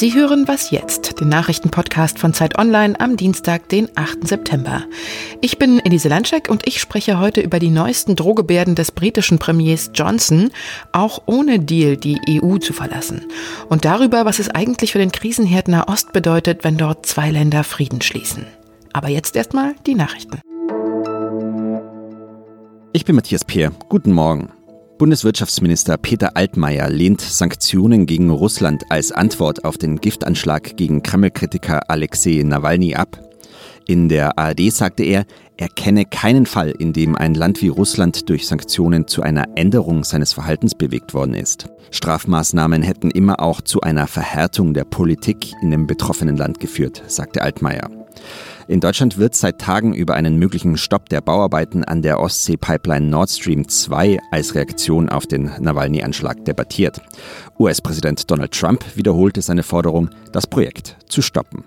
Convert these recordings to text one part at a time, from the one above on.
Sie hören Was jetzt, den Nachrichtenpodcast von Zeit Online am Dienstag, den 8. September. Ich bin Elise Landschek und ich spreche heute über die neuesten Drohgebärden des britischen Premiers Johnson, auch ohne Deal die EU zu verlassen. Und darüber, was es eigentlich für den Krisenherd Nahost bedeutet, wenn dort zwei Länder Frieden schließen. Aber jetzt erstmal die Nachrichten. Ich bin Matthias Peer. Guten Morgen. Bundeswirtschaftsminister Peter Altmaier lehnt Sanktionen gegen Russland als Antwort auf den Giftanschlag gegen Kreml-Kritiker Alexei Nawalny ab. In der ARD sagte er, er kenne keinen Fall, in dem ein Land wie Russland durch Sanktionen zu einer Änderung seines Verhaltens bewegt worden ist. Strafmaßnahmen hätten immer auch zu einer Verhärtung der Politik in dem betroffenen Land geführt, sagte Altmaier. In Deutschland wird seit Tagen über einen möglichen Stopp der Bauarbeiten an der Ostsee-Pipeline Nord Stream 2 als Reaktion auf den Nawalny-Anschlag debattiert. US-Präsident Donald Trump wiederholte seine Forderung, das Projekt zu stoppen.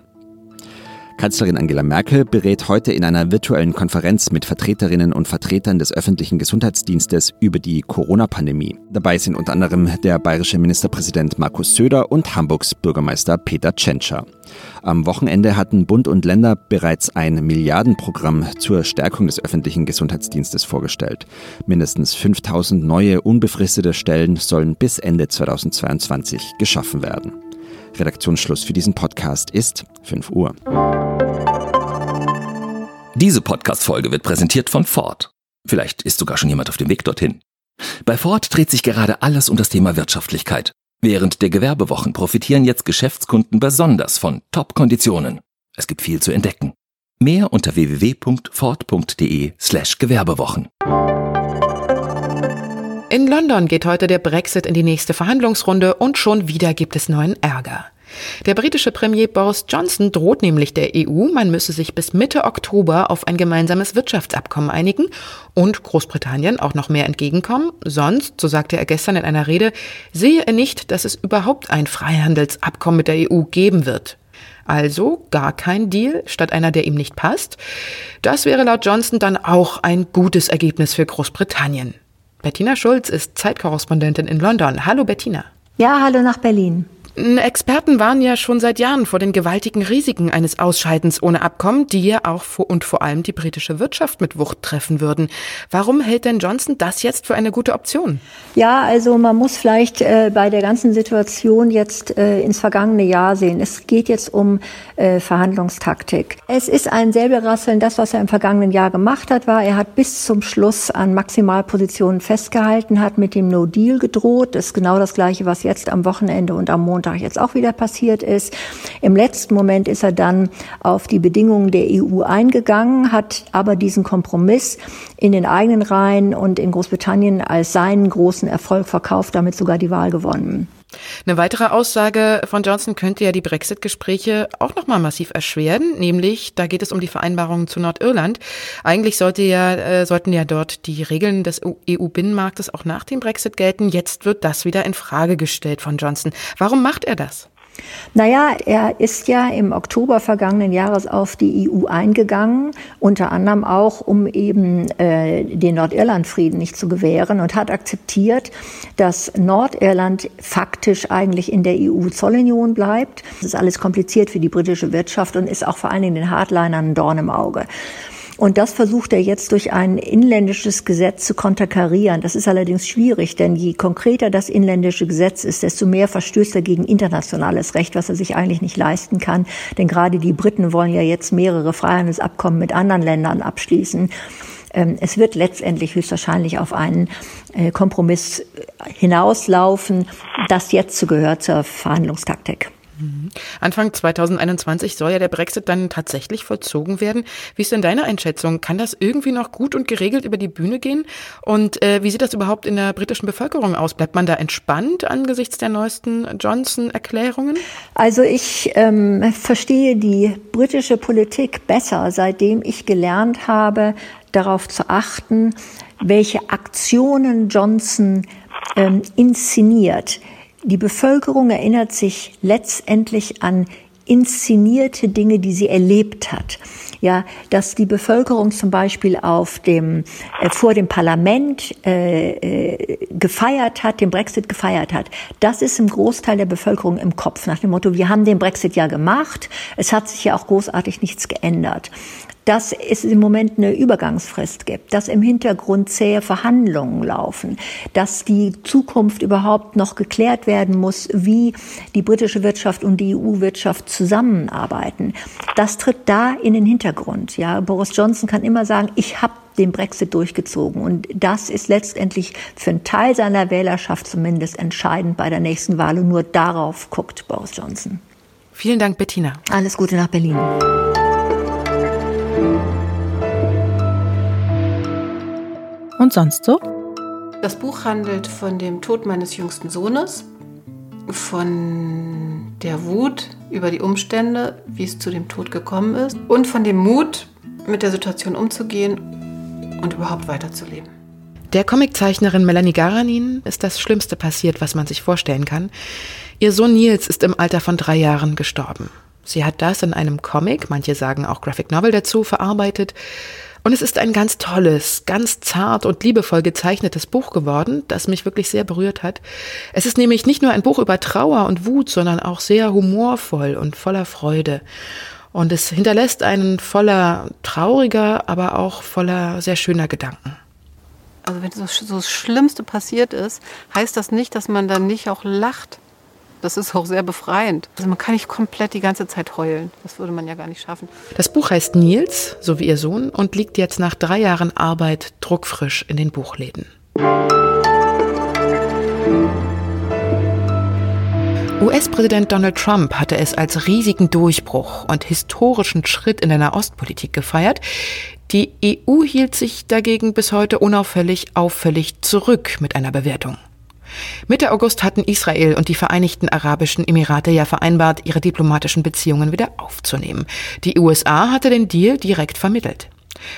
Kanzlerin Angela Merkel berät heute in einer virtuellen Konferenz mit Vertreterinnen und Vertretern des öffentlichen Gesundheitsdienstes über die Corona-Pandemie. Dabei sind unter anderem der bayerische Ministerpräsident Markus Söder und Hamburgs Bürgermeister Peter Tschentscher. Am Wochenende hatten Bund und Länder bereits ein Milliardenprogramm zur Stärkung des öffentlichen Gesundheitsdienstes vorgestellt. Mindestens 5000 neue unbefristete Stellen sollen bis Ende 2022 geschaffen werden. Redaktionsschluss für diesen Podcast ist 5 Uhr. Diese Podcast-Folge wird präsentiert von Ford. Vielleicht ist sogar schon jemand auf dem Weg dorthin. Bei Ford dreht sich gerade alles um das Thema Wirtschaftlichkeit. Während der Gewerbewochen profitieren jetzt Geschäftskunden besonders von Top-Konditionen. Es gibt viel zu entdecken. Mehr unter www.ford.de slash Gewerbewochen. In London geht heute der Brexit in die nächste Verhandlungsrunde und schon wieder gibt es neuen Ärger. Der britische Premier Boris Johnson droht nämlich der EU, man müsse sich bis Mitte Oktober auf ein gemeinsames Wirtschaftsabkommen einigen und Großbritannien auch noch mehr entgegenkommen. Sonst, so sagte er gestern in einer Rede, sehe er nicht, dass es überhaupt ein Freihandelsabkommen mit der EU geben wird. Also gar kein Deal statt einer, der ihm nicht passt. Das wäre laut Johnson dann auch ein gutes Ergebnis für Großbritannien. Bettina Schulz ist Zeitkorrespondentin in London. Hallo Bettina. Ja, hallo nach Berlin. Experten waren ja schon seit Jahren vor den gewaltigen Risiken eines Ausscheidens ohne Abkommen, die ja auch vor und vor allem die britische Wirtschaft mit Wucht treffen würden. Warum hält denn Johnson das jetzt für eine gute Option? Ja, also man muss vielleicht äh, bei der ganzen Situation jetzt äh, ins vergangene Jahr sehen. Es geht jetzt um äh, Verhandlungstaktik. Es ist ein Säbelrasseln. Das, was er im vergangenen Jahr gemacht hat, war, er hat bis zum Schluss an Maximalpositionen festgehalten, hat mit dem No Deal gedroht. Das ist genau das Gleiche, was jetzt am Wochenende und am Montag Montag jetzt auch wieder passiert ist. Im letzten Moment ist er dann auf die Bedingungen der EU eingegangen, hat aber diesen Kompromiss in den eigenen Reihen und in Großbritannien als seinen großen Erfolg verkauft, damit sogar die Wahl gewonnen. Eine weitere Aussage von Johnson könnte ja die Brexit-Gespräche auch nochmal massiv erschweren, nämlich da geht es um die Vereinbarungen zu Nordirland. Eigentlich sollte ja, äh, sollten ja dort die Regeln des EU-Binnenmarktes auch nach dem Brexit gelten. Jetzt wird das wieder in Frage gestellt von Johnson. Warum macht er das? Naja, er ist ja im Oktober vergangenen Jahres auf die EU eingegangen, unter anderem auch, um eben äh, den Nordirlandfrieden nicht zu gewähren und hat akzeptiert, dass Nordirland faktisch eigentlich in der EU-Zollunion bleibt. Das ist alles kompliziert für die britische Wirtschaft und ist auch vor allen Dingen den Hardlinern ein Dorn im Auge. Und das versucht er jetzt durch ein inländisches Gesetz zu konterkarieren. Das ist allerdings schwierig, denn je konkreter das inländische Gesetz ist, desto mehr verstößt er gegen internationales Recht, was er sich eigentlich nicht leisten kann. Denn gerade die Briten wollen ja jetzt mehrere Freihandelsabkommen mit anderen Ländern abschließen. Ähm, es wird letztendlich höchstwahrscheinlich auf einen äh, Kompromiss hinauslaufen. Das jetzt gehört zur Verhandlungstaktik. Mhm. Anfang 2021 soll ja der Brexit dann tatsächlich vollzogen werden. Wie ist denn deine Einschätzung? Kann das irgendwie noch gut und geregelt über die Bühne gehen? Und äh, wie sieht das überhaupt in der britischen Bevölkerung aus? Bleibt man da entspannt angesichts der neuesten Johnson-Erklärungen? Also ich ähm, verstehe die britische Politik besser, seitdem ich gelernt habe, darauf zu achten, welche Aktionen Johnson ähm, inszeniert. Die Bevölkerung erinnert sich letztendlich an inszenierte Dinge, die sie erlebt hat. ja, dass die Bevölkerung zum Beispiel auf dem, äh, vor dem Parlament äh, äh, gefeiert hat, den Brexit gefeiert hat. Das ist im Großteil der Bevölkerung im Kopf nach dem Motto, wir haben den Brexit ja gemacht, es hat sich ja auch großartig nichts geändert dass es im Moment eine Übergangsfrist gibt, dass im Hintergrund zähe Verhandlungen laufen, dass die Zukunft überhaupt noch geklärt werden muss, wie die britische Wirtschaft und die EU-Wirtschaft zusammenarbeiten. Das tritt da in den Hintergrund. Ja, Boris Johnson kann immer sagen, ich habe den Brexit durchgezogen. Und das ist letztendlich für einen Teil seiner Wählerschaft zumindest entscheidend bei der nächsten Wahl. Und nur darauf guckt Boris Johnson. Vielen Dank, Bettina. Alles Gute nach Berlin. Und sonst so? Das Buch handelt von dem Tod meines jüngsten Sohnes, von der Wut über die Umstände, wie es zu dem Tod gekommen ist und von dem Mut, mit der Situation umzugehen und überhaupt weiterzuleben. Der Comiczeichnerin Melanie Garanin ist das Schlimmste passiert, was man sich vorstellen kann. Ihr Sohn Nils ist im Alter von drei Jahren gestorben. Sie hat das in einem Comic, manche sagen auch Graphic Novel dazu, verarbeitet. Und es ist ein ganz tolles, ganz zart und liebevoll gezeichnetes Buch geworden, das mich wirklich sehr berührt hat. Es ist nämlich nicht nur ein Buch über Trauer und Wut, sondern auch sehr humorvoll und voller Freude. Und es hinterlässt einen voller trauriger, aber auch voller sehr schöner Gedanken. Also wenn so, das Schlimmste passiert ist, heißt das nicht, dass man dann nicht auch lacht. Das ist auch sehr befreiend. Also man kann nicht komplett die ganze Zeit heulen. Das würde man ja gar nicht schaffen. Das Buch heißt Nils, so wie ihr Sohn, und liegt jetzt nach drei Jahren Arbeit druckfrisch in den Buchläden. US-Präsident Donald Trump hatte es als riesigen Durchbruch und historischen Schritt in der Nahostpolitik gefeiert. Die EU hielt sich dagegen bis heute unauffällig auffällig zurück mit einer Bewertung. Mitte August hatten Israel und die Vereinigten Arabischen Emirate ja vereinbart, ihre diplomatischen Beziehungen wieder aufzunehmen. Die USA hatte den Deal direkt vermittelt.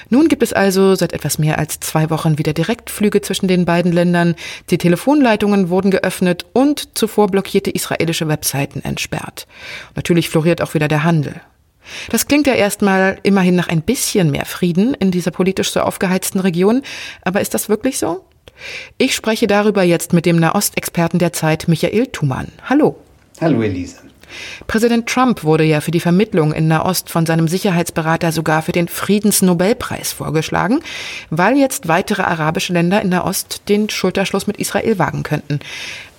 Nun gibt es also seit etwas mehr als zwei Wochen wieder Direktflüge zwischen den beiden Ländern, die Telefonleitungen wurden geöffnet und zuvor blockierte israelische Webseiten entsperrt. Natürlich floriert auch wieder der Handel. Das klingt ja erstmal immerhin nach ein bisschen mehr Frieden in dieser politisch so aufgeheizten Region, aber ist das wirklich so? Ich spreche darüber jetzt mit dem Nahostexperten der Zeit, Michael Thumann. Hallo. Hallo, Elise. Präsident Trump wurde ja für die Vermittlung in Nahost von seinem Sicherheitsberater sogar für den Friedensnobelpreis vorgeschlagen, weil jetzt weitere arabische Länder in Nahost den Schulterschluss mit Israel wagen könnten.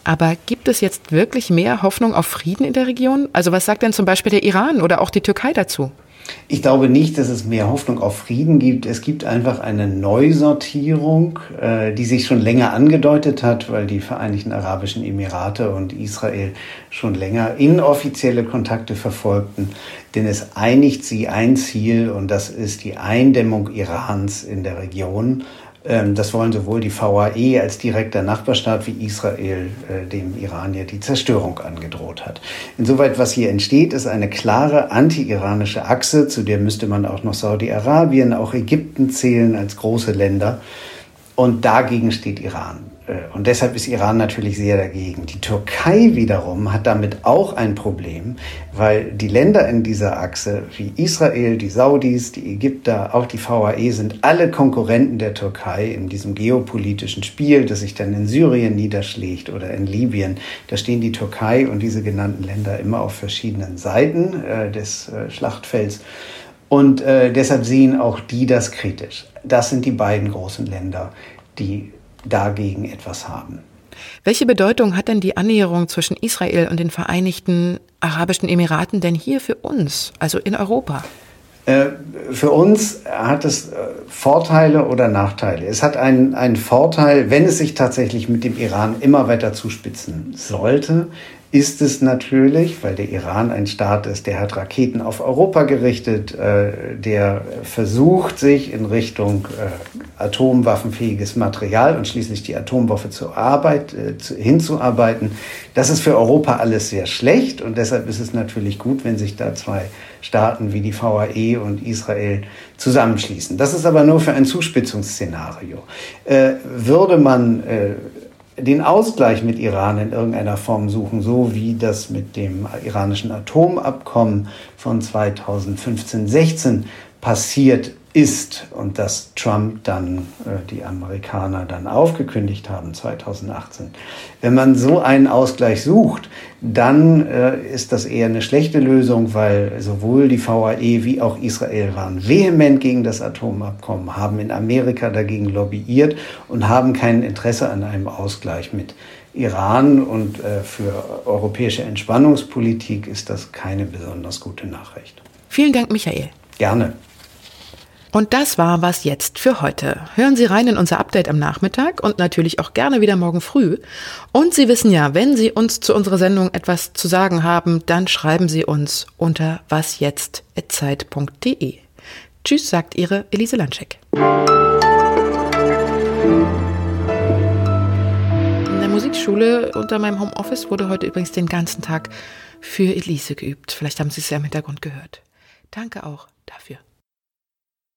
Aber gibt es jetzt wirklich mehr Hoffnung auf Frieden in der Region? Also was sagt denn zum Beispiel der Iran oder auch die Türkei dazu? Ich glaube nicht, dass es mehr Hoffnung auf Frieden gibt. Es gibt einfach eine Neusortierung, äh, die sich schon länger angedeutet hat, weil die Vereinigten Arabischen Emirate und Israel schon länger inoffizielle Kontakte verfolgten. Denn es einigt sie ein Ziel und das ist die Eindämmung Irans in der Region. Ähm, das wollen sowohl die VAE als direkter Nachbarstaat wie Israel äh, dem Iran ja die Zerstörung angedroht hat. Insoweit, was hier entsteht, ist eine klare anti-iranische Achse, zu der müsste man auch noch Saudi-Arabien, auch Ägypten zählen als große Länder. Und dagegen steht Iran. Äh, und deshalb ist Iran natürlich sehr dagegen. Die Türkei wiederum hat damit auch ein Problem, weil die Länder in dieser Achse wie Israel, die Saudis, die Ägypter, auch die VAE sind alle Konkurrenten der Türkei in diesem geopolitischen Spiel, das sich dann in Syrien niederschlägt oder in Libyen. Da stehen die Türkei und diese genannten Länder immer auf verschiedenen Seiten äh, des äh, Schlachtfelds. Und äh, deshalb sehen auch die das kritisch. Das sind die beiden großen Länder, die dagegen etwas haben. Welche Bedeutung hat denn die Annäherung zwischen Israel und den Vereinigten Arabischen Emiraten denn hier für uns, also in Europa? Äh, für uns hat es äh, Vorteile oder Nachteile. Es hat einen, einen Vorteil, wenn es sich tatsächlich mit dem Iran immer weiter zuspitzen sollte, ist es natürlich, weil der Iran ein Staat ist, der hat Raketen auf Europa gerichtet, äh, der versucht, sich in Richtung äh, atomwaffenfähiges Material und schließlich die Atomwaffe zur Arbeit äh, zu, hinzuarbeiten. Das ist für Europa alles sehr schlecht und deshalb ist es natürlich gut, wenn sich da zwei Staaten wie die VAE und Israel zusammenschließen. Das ist aber nur für ein Zuspitzungsszenario. Äh, würde man äh, den Ausgleich mit Iran in irgendeiner Form suchen, so wie das mit dem iranischen Atomabkommen von 2015-16 passiert ist und dass Trump dann, äh, die Amerikaner dann aufgekündigt haben 2018. Wenn man so einen Ausgleich sucht, dann äh, ist das eher eine schlechte Lösung, weil sowohl die VAE wie auch Israel waren vehement gegen das Atomabkommen, haben in Amerika dagegen lobbyiert und haben kein Interesse an einem Ausgleich mit Iran. Und äh, für europäische Entspannungspolitik ist das keine besonders gute Nachricht. Vielen Dank, Michael. Gerne. Und das war was jetzt für heute. Hören Sie rein in unser Update am Nachmittag und natürlich auch gerne wieder morgen früh. Und Sie wissen ja, wenn Sie uns zu unserer Sendung etwas zu sagen haben, dann schreiben Sie uns unter wasjetzt.zeit.de. Tschüss, sagt Ihre Elise Landschek. In der Musikschule unter meinem Homeoffice wurde heute übrigens den ganzen Tag für Elise geübt. Vielleicht haben Sie es ja im Hintergrund gehört. Danke auch dafür.